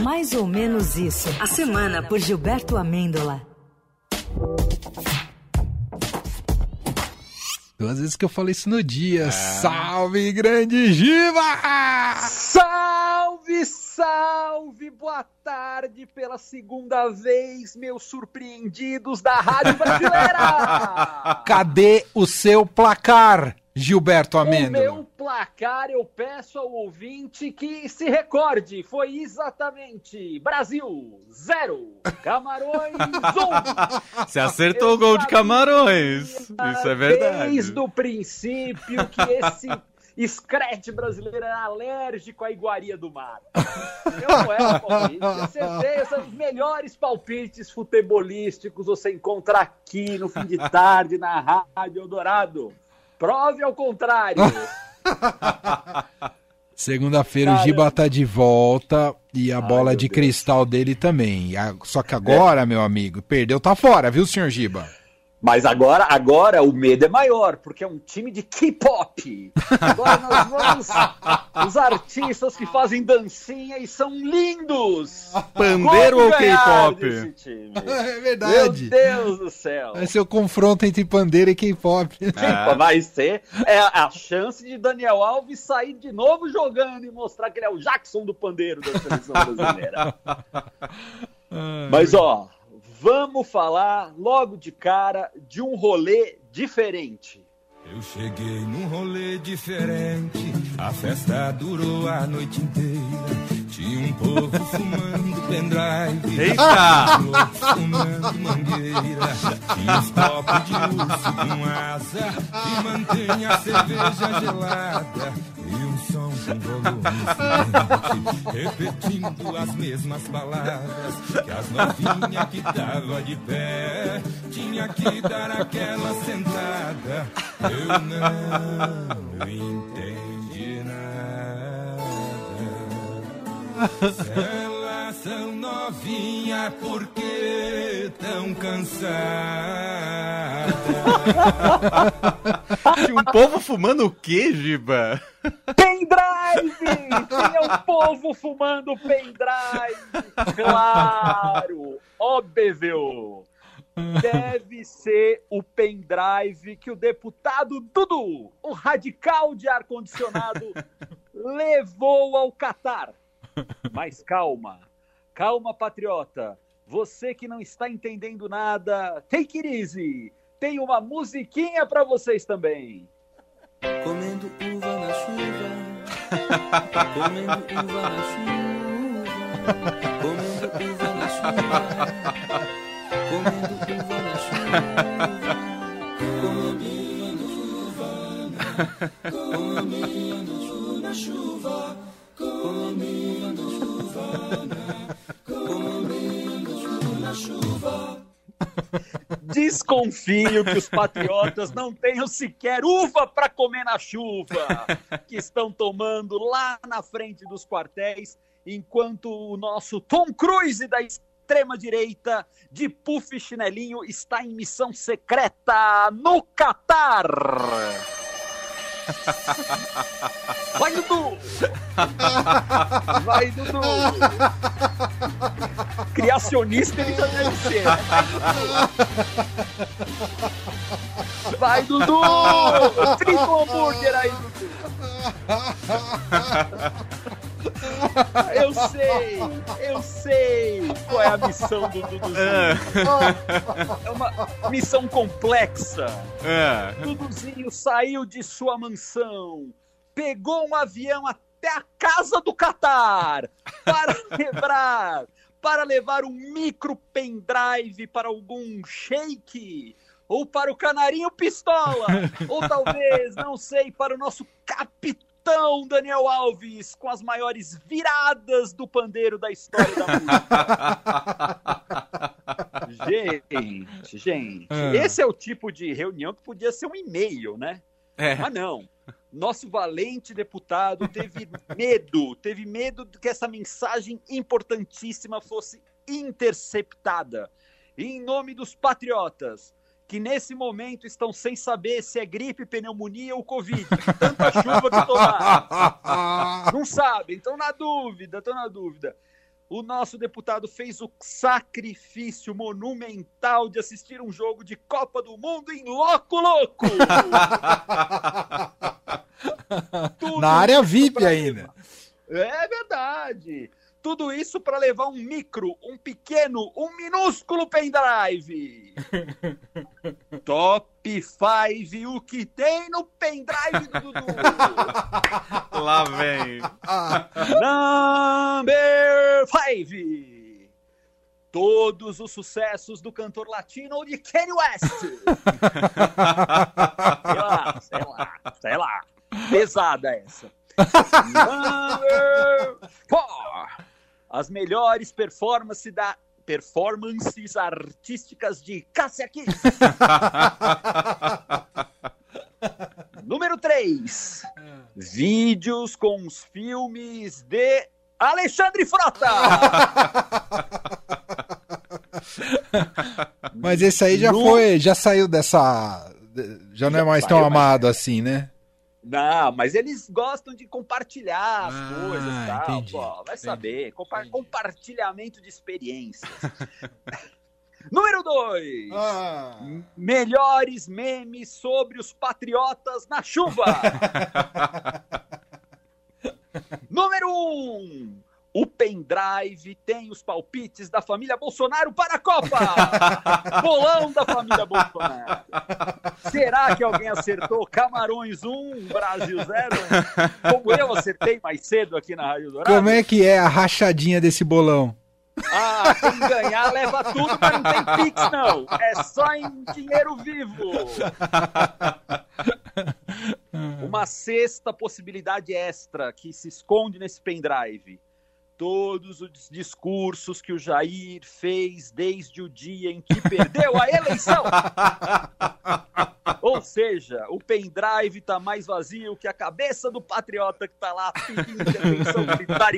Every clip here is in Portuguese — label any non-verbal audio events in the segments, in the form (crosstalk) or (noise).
Mais ou menos isso. A semana por Gilberto Amêndola. Duas vezes que eu falei isso no dia. Salve, grande Giba! Salve, salve! Boa tarde pela segunda vez, meus surpreendidos da Rádio Brasileira! (laughs) Cadê o seu placar, Gilberto O Amêndola? meu placar, eu peço ao ouvinte que se recorde, foi exatamente Brasil, zero, (laughs) Camarões, um. Você acertou o gol de Camarões. Isso é verdade. Desde o princípio que esse escrete brasileiro era alérgico à iguaria do mar. Eu não era palpite, acertei esses melhores palpites futebolísticos você encontra aqui no fim de tarde na Rádio Eldorado. Prove ao contrário. (laughs) Segunda-feira o. Giba tá de volta e a bola meu de Deus. cristal dele também. Só que agora, meu amigo, perdeu, tá fora, viu, senhor Giba? Mas agora, agora o medo é maior, porque é um time de K-pop. Agora nós vamos. Os artistas que fazem dancinha e são lindos. Pandeiro ou K-pop? (laughs) É Meu verdade. Deus do céu. Vai ser o confronto entre pandeira e K-pop. É. (laughs) Vai ser é a chance de Daniel Alves sair de novo jogando e mostrar que ele é o Jackson do pandeiro da seleção brasileira. (laughs) Mas ó, vamos falar logo de cara de um rolê diferente. Eu cheguei num rolê diferente, a festa durou a noite inteira. Tinha um povo (laughs) fumando pendrive, Eita! outros fumando mangueira. Tinha uns copos de urso com asa e mantém a cerveja gelada. Som com volume repetindo as mesmas palavras. Que as novinhas que tava de pé tinha que dar aquela sentada. Eu não entendi nada. Se elas são novinhas, por que tão cansadas? (laughs) Tinha um povo fumando o quê, Giba? Pendrive! Tinha um povo fumando pendrive! Claro! Óbvio! Deve ser o pendrive que o deputado Dudu, o radical de ar-condicionado, levou ao Catar. Mas calma, calma, patriota. Você que não está entendendo nada, take it easy. Tem uma musiquinha para vocês também. Comendo uva na chuva. Comendo uva na chuva. Comendo uva na chuva. Comendo uva na chuva. Comendo uva na chuva. Comendo uva na chuva. Comendo uva na Comendo Desconfio que os patriotas não tenham sequer uva para comer na chuva, que estão tomando lá na frente dos quartéis, enquanto o nosso Tom Cruise da extrema direita de puff e chinelinho está em missão secreta no Catar. Vai, Dudu! Vai, Dudu! Criacionista ele já deve ser. Vai, Dudu! Frita um hambúrguer aí, Dudu! Eu sei, eu sei qual é a missão do Duduzinho. É uma missão complexa. É. Duduzinho saiu de sua mansão, pegou um avião até a casa do Catar para (laughs) levar, para levar um micro pendrive para algum shake ou para o canarinho pistola, ou (laughs) talvez, não sei, para o nosso capitão Daniel Alves com as maiores viradas do pandeiro da história da música. (laughs) Gente, gente, Ah. esse é o tipo de reunião que podia ser um e-mail, né? É. Mas não. Nosso valente deputado teve (laughs) medo, teve medo de que essa mensagem importantíssima fosse interceptada. E em nome dos patriotas, que nesse momento estão sem saber se é gripe, pneumonia ou Covid, tanta chuva que tomaram. Não sabem, estão na dúvida, estão na dúvida. o nosso deputado fez o sacrifício monumental de assistir um jogo de Copa do Mundo em Loco Louco. (laughs) Na área VIP ainda. É verdade. Tudo isso para levar um micro, um pequeno, um minúsculo pendrive. (laughs) Top 5, o que tem no pendrive do Dudu? (laughs) Lá vem. Number 5. Todos os sucessos do cantor latino de Kanye West. (laughs) sei lá, sei lá, sei lá. Pesada essa. Number 4. As melhores performances da performances artísticas de Cássia Kiss. Número 3. Vídeos com os filmes de Alexandre Frota. Mas esse aí já No- foi, já saiu dessa. Já não é mais tão amado assim, né? Não, mas eles gostam de compartilhar as Ah, coisas e tal. entendi, pô, vai entendi, saber. Compa- entendi. Compartilhamento de experiências. (laughs) Número 2. Ah. Melhores memes sobre os patriotas na chuva. (laughs) Número 1. Um, o pendrive tem os palpites da família Bolsonaro para a Copa. (laughs) Bolão da família Bolsonaro. Será que alguém acertou Camarões 1, Brasil 0? Como eu acertei mais cedo aqui na Rádio Dourado. Como é que é a rachadinha desse bolão? Ah, quem ganhar leva tudo, mas não tem Pix, não. É só em dinheiro vivo. (laughs) Uma sexta possibilidade extra que se esconde nesse pendrive. Todos os discursos que o Jair fez desde o dia em que perdeu a eleição. (laughs) Ou seja, o pendrive tá mais vazio que a cabeça do patriota que tá lá pedindo intervenção militar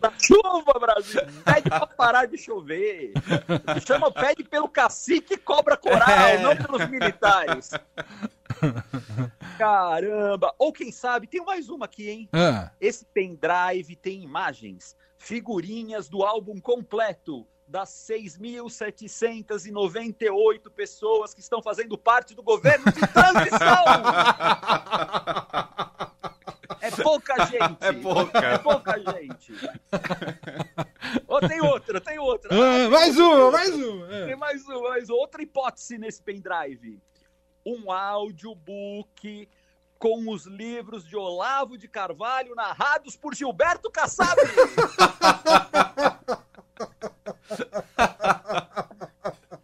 da chuva, Brasil. Pede pra parar de chover. Chama, pede pelo cacique e cobra coral, não pelos militares. Caramba! Ou quem sabe, tem mais uma aqui, hein? Ah, Esse pendrive tem imagens, figurinhas do álbum completo das 6.798 pessoas que estão fazendo parte do governo de transição. É pouca gente. É pouca. É pouca gente. Ô, tem outra, tem outra. ah, mais uma, mais uma. Tem Ah. mais uma, mais outra hipótese nesse pendrive. Um audiobook com os livros de Olavo de Carvalho narrados por Gilberto Kassab. (laughs)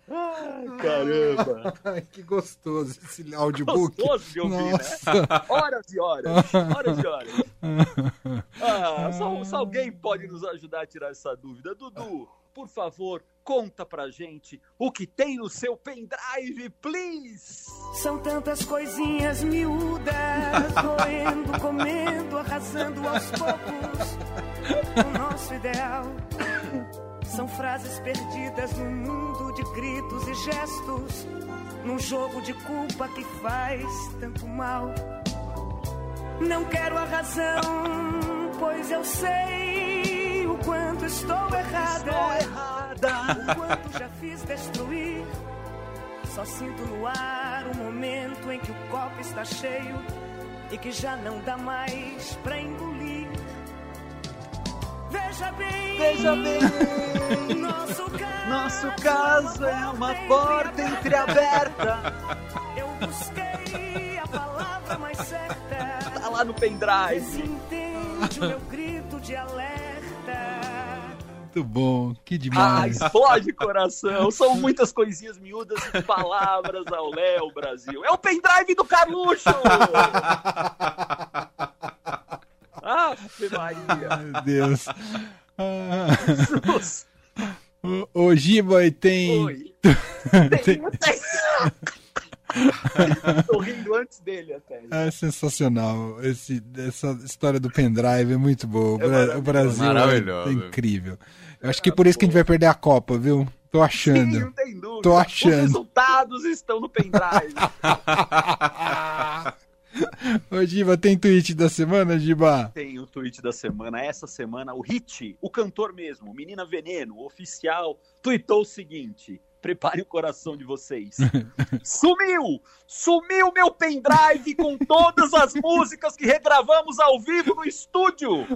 Ai, caramba. Ai, que gostoso esse audiobook. Gostoso de ouvir, né? Nossa. Horas e horas. Horas e horas. Ah, só, só alguém pode nos ajudar a tirar essa dúvida. Dudu, por favor, conta pra gente o que tem no seu pendrive, please. São tantas coisinhas miúdas, (laughs) roendo, comendo, arrasando aos poucos. O nosso ideal são frases perdidas num mundo de gritos e gestos, num jogo de culpa que faz tanto mal. Não quero a razão, pois eu sei o quanto estou errada. Estou errada. O quanto já fiz destruir. Só sinto no ar um momento em que o copo está cheio e que já não dá mais pra engolir. Veja bem, Veja bem, nosso caso, nosso caso é uma porta entreaberta. Eu busquei a palavra mais certa. Tá lá no pendrive. Desentende o meu grito de alerta. Muito bom, que Ah, demais. explode coração. São muitas coisinhas miúdas e palavras ao Léo Brasil. É o pendrive do Carluxo! (laughs) Ave Maria! Meu Deus. Ah, (laughs) o, o Giba tem. Oi! (laughs) Tem. (laughs) Tô rindo antes dele até. É sensacional. Esse, essa história do pendrive é muito boa. O, É o Brasil é, incrível. Eu acho que por isso que a gente vai perder a Copa, viu? Tô Sim, achando. não tem dúvida. Tô achando. Os resultados estão no pendrive. (laughs) Ô, Giba, tem tweet da semana, Giba? Tem o tweet da semana. Essa semana, o Hit, o cantor mesmo, Menina Veneno, oficial, tweetou o seguinte. Preparem o coração de vocês. (laughs) Sumiu! Sumiu meu pendrive com todas as músicas que regravamos ao vivo no estúdio!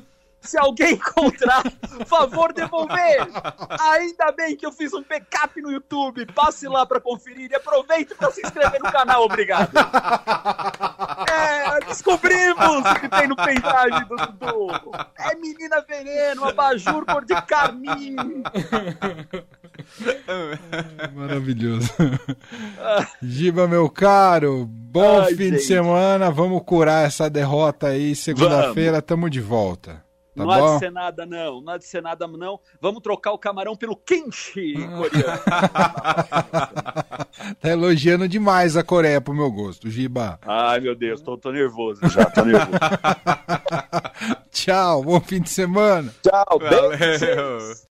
Se alguém encontrar, favor devolver. Ainda bem que eu fiz um backup no YouTube. Passe lá para conferir e aproveite para se inscrever no canal. Obrigado. (laughs) Descobrimos o que tem no pendrive do Dudu. É menina veneno, abajur cor de carmim. (laughs) Maravilhoso. Giba, meu caro, bom Ai, fim de gente. semana. Vamos curar essa derrota aí. Segunda-feira tamo de volta. Tá não há bom? de ser nada, não. Não há de ser nada, não. Vamos trocar o camarão pelo quente coreano. (laughs) Tá elogiando demais a Coreia pro meu gosto, Giba. Ai, meu Deus, tô, tô nervoso já, tô (laughs) nervoso. Tchau, bom fim de semana. Tchau, Valeu. beijos.